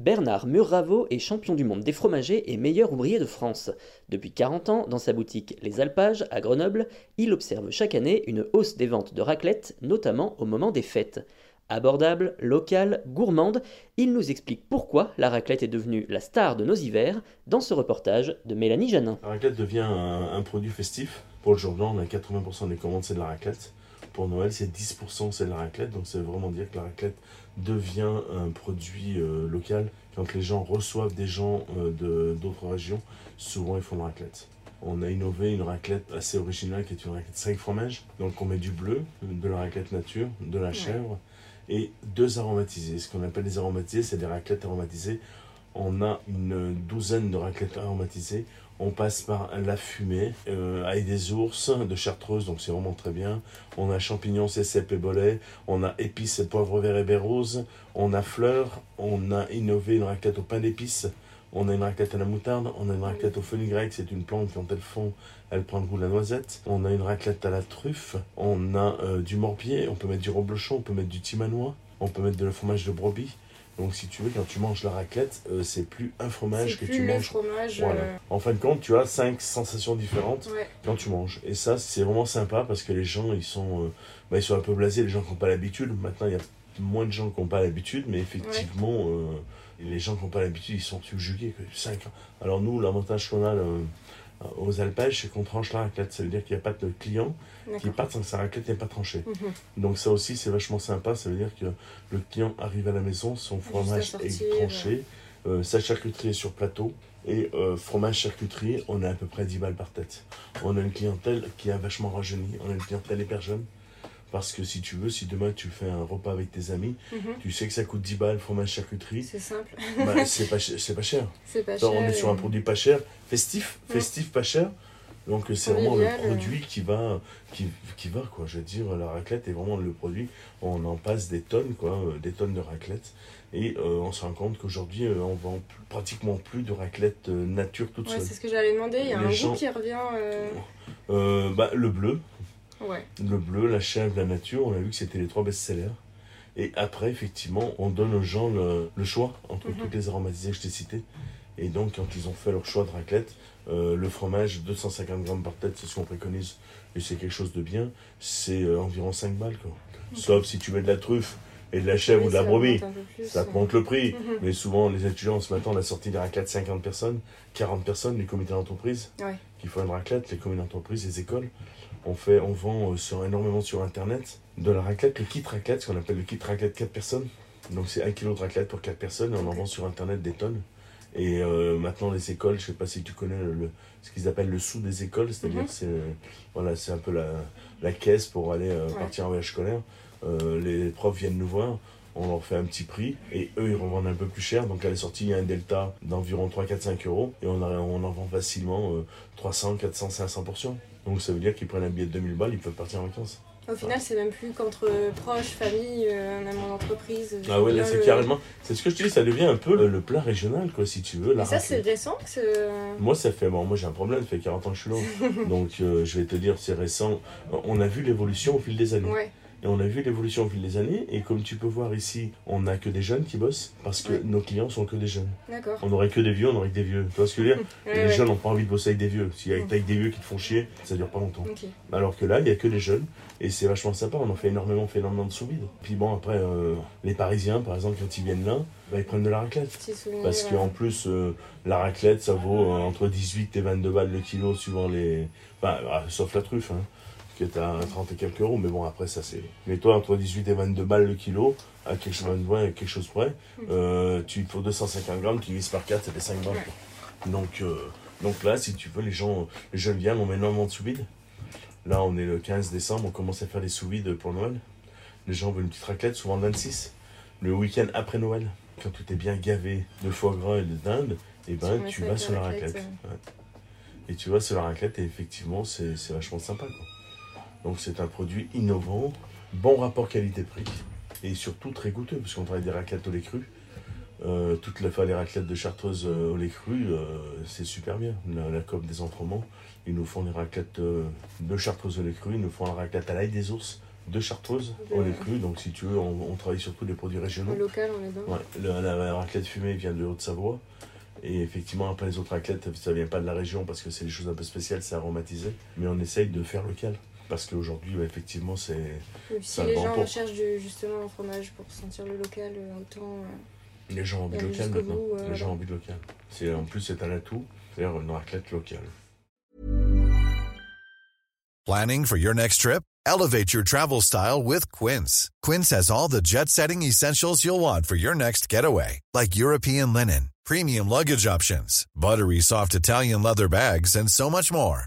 Bernard Murravo est champion du monde des fromagers et meilleur ouvrier de France. Depuis 40 ans, dans sa boutique Les Alpages à Grenoble, il observe chaque année une hausse des ventes de raclette, notamment au moment des fêtes. Abordable, locale, gourmande, il nous explique pourquoi la raclette est devenue la star de nos hivers dans ce reportage de Mélanie Janin. La raclette devient un produit festif. Pour le jour blanc, on a 80% des commandes, c'est de la raclette. Pour Noël, c'est 10% c'est de la raclette. Donc veut vraiment dire que la raclette devient un produit euh, local. Quand les gens reçoivent des gens euh, de d'autres régions, souvent ils font de la raclette. On a innové une raclette assez originale qui est une raclette 5 fromages. Donc on met du bleu, de la raclette nature, de la chèvre et deux aromatisés. Ce qu'on appelle les aromatisés, c'est des raclettes aromatisées. On a une douzaine de raclettes aromatisées. On passe par la fumée, euh, des ours de chartreuse, donc c'est vraiment très bien. On a champignons, cèpes et bolets. On a épices, poivre vert et baie. On a fleurs. On a innové une raclette au pain d'épices. On a une raclette à la moutarde. On a une raclette au fenugrec. C'est une plante, quand elle fond, elle prend le goût de la noisette. On a une raclette à la truffe. On a euh, du morbier. On peut mettre du reblochon. On peut mettre du timanois. On peut mettre de la fromage de brebis. Donc si tu veux, quand tu manges la raclette, euh, c'est plus un fromage que plus tu le manges. fromage. Voilà. euh, En fin de compte, tu as cinq sensations différentes ouais. quand tu manges. Et ça, c'est vraiment sympa parce que les gens, ils sont, euh, bah, ils sont un peu blasés, les gens qui n'ont pas l'habitude. Maintenant, il y a moins de gens qui n'ont pas l'habitude, mais effectivement, les gens qui n'ont pas l'habitude, ils sont subjugués. Cinq ans. Alors nous, l'avantage qu'on a aux alpages, c'est qu'on tranche la raclette. Ça veut dire qu'il n'y a pas de client qui part sans que sa raclette n'est pas tranchée. Mhm. Donc ça aussi, c'est vachement sympa. Ça veut dire que le client arrive à la maison, son fromage est tranché, euh, sa charcuterie est sur plateau. Et euh, fromage charcuterie, on a à peu près 10 balles par tête. On a une clientèle qui a vachement rajeuni. On a une clientèle hyper jeune. Parce que si tu veux, si demain tu fais un repas avec tes amis, Mhm. tu sais que ça coûte 10 balles, fromage charcuterie, C'est simple. bah, c'est pas, ch- c'est pas cher. C'est pas Alors, cher. on est sur un produit pas cher, festif, Mm. festif, pas cher. Donc euh, c'est vraiment le euh. produit qui va, qui, qui va quoi. Je veux dire, la raclette est vraiment le produit. On en passe des tonnes quoi, euh, des tonnes de raclette. Et euh, on se rend compte qu'aujourd'hui, euh, on vend plus- pratiquement plus de raclette euh, nature toute Ouais, seule. c'est ce que j'allais demander. Il y a Les un gens- goût qui revient. bah, le bleu, Ouais. le bleu, la chèvre, la nature. On a vu que c'était les trois best-sellers. Et après, effectivement, on donne aux gens le, le choix entre Mhm. toutes les aromatisées que je t'ai citées. Et donc, quand ils ont fait leur choix de raclette, euh, le fromage, 250 grammes par tête, c'est ce qu'on préconise. Et c'est quelque chose de bien. C'est euh, environ 5 balles. Quoi. Sauf si tu mets de la truffe et de la chèvre Oui, ou de la brebis. Ça te monte le prix. Mhm. Mais souvent, les étudiants, ce matin, on a sorti des raclettes 50 personnes, 40 personnes, les comités d'entreprise Ouais. Qui font une raclette, les comités d'entreprise, les écoles. On, fait, on vend euh, sur, énormément sur Internet de la raclette, le kit raclette, ce qu'on appelle le kit raclette 4 personnes. Donc c'est 1 kg de raclette pour 4 personnes et on en vend sur Internet des tonnes. Et euh, maintenant, les écoles, je sais pas si tu connais le, ce qu'ils appellent le sou des écoles, c'est-à-dire Mhm. c'est euh, voilà, un peu la, la caisse pour aller euh, Ouais. partir en voyage scolaire. Les profs viennent nous voir, on leur fait un petit prix et eux ils revendent un peu plus cher. Donc à la sortie, il y a un delta d'environ 3, 4, 5 euros et on, a- on en vend facilement euh, 300, 400, 500 portions. Donc ça veut dire qu'ils prennent un billet de 2000 balles, ils peuvent partir en vacances. Au final, c'est même plus qu'entre proches, famille, euh, même en entreprise. Ah ouais, là c'est le- carrément. C'est ce que je te dis, ça devient un peu le, le plat régional quoi, si tu veux. La Et ça, c'est récent que. Moi, ça fait. Bon, moi, j'ai un problème, ça fait 40 ans que je suis là. Donc, euh, je vais te dire, c'est récent. On a vu l'évolution au fil des années. Ouais. Et on a vu l'évolution au fil des années. Et comme tu peux voir ici, on n'a que des jeunes qui bossent parce que Ouais. nos clients sont que des jeunes. D'accord. On n'aurait que des vieux, on aurait que des vieux. Tu vois ce que je veux dire Ouais, Les ouais. jeunes n'ont pas envie de bosser avec des vieux. Si avec, avec des vieux qui te font chier, ça dure pas longtemps. Alors que là, il n'y a que des jeunes. Et c'est vachement sympa. On en fait énormément, on fait énormément de sous-vide. Puis bon, après, euh, les Parisiens, par exemple, quand ils viennent là, bah, ils prennent de la raclette. Parce qu'en plus, euh, la raclette, ça vaut euh, entre 18 et 22 balles le kilo, suivant les. Enfin, ah, sauf la truffe, hein, qui est à 30 et quelques euros. Mais bon, après, ça c'est. Mais toi, entre 18 et 22 balles le kilo, à quelque chose, à quelque chose près, euh, tu te faut 250 grammes, tu divises par 4, ça fait 5 balles. quoi. Donc, euh, donc là, si tu veux, les gens, les jeunes viennent, on met énormément de sous-vide. Là, on est le 15 décembre, on commence à faire les sous-vides pour Noël. Les gens veulent une petite raclette, souvent le 26. Le week-end après Noël, quand tout est bien gavé de foie gras et de dinde, et ben mets tu vas sur la raclette. raclette, Ouais. Et tu vas sur la raclette et effectivement, c'est c'est vachement sympa. Quoi. Donc c'est un produit innovant, bon rapport qualité-prix et surtout très goûteux, parce qu'on travaille des raclettes au lait cru. Euh, toutes les, les raclettes de Chartreuse euh, au lait cru, euh, c'est super bien. La, la COP des Entremonts, ils nous font les raclettes de Chartreuse au lait cru, ils nous font la raclette à l'ail des ours de Chartreuse au lait cru. Donc si tu veux, on, on travaille surtout des produits régionaux. Au local, on est dedans. Ouais, le- la, la raclette fumée vient de Haute-Savoie. Et effectivement, après les autres raclettes, ça vient pas de la région parce que c'est des choses un peu spéciales, c'est aromatisé. Mais on essaye de faire local. Parce qu'aujourd'hui, ouais, effectivement, c'est. Si les le gens recherchent du, justement un fromage pour sentir le local, euh, autant. euh, Les gens ont envie de local maintenant. bout, euh, les gens ont envie de local. C'est, en plus, c'est un atout, faire une raclette locale. Planning for your next trip? Elevate your travel style with Quince. Quince has all the jet setting essentials you'll want for your next getaway, like European linen, premium luggage options, buttery soft Italian leather bags, and so much more.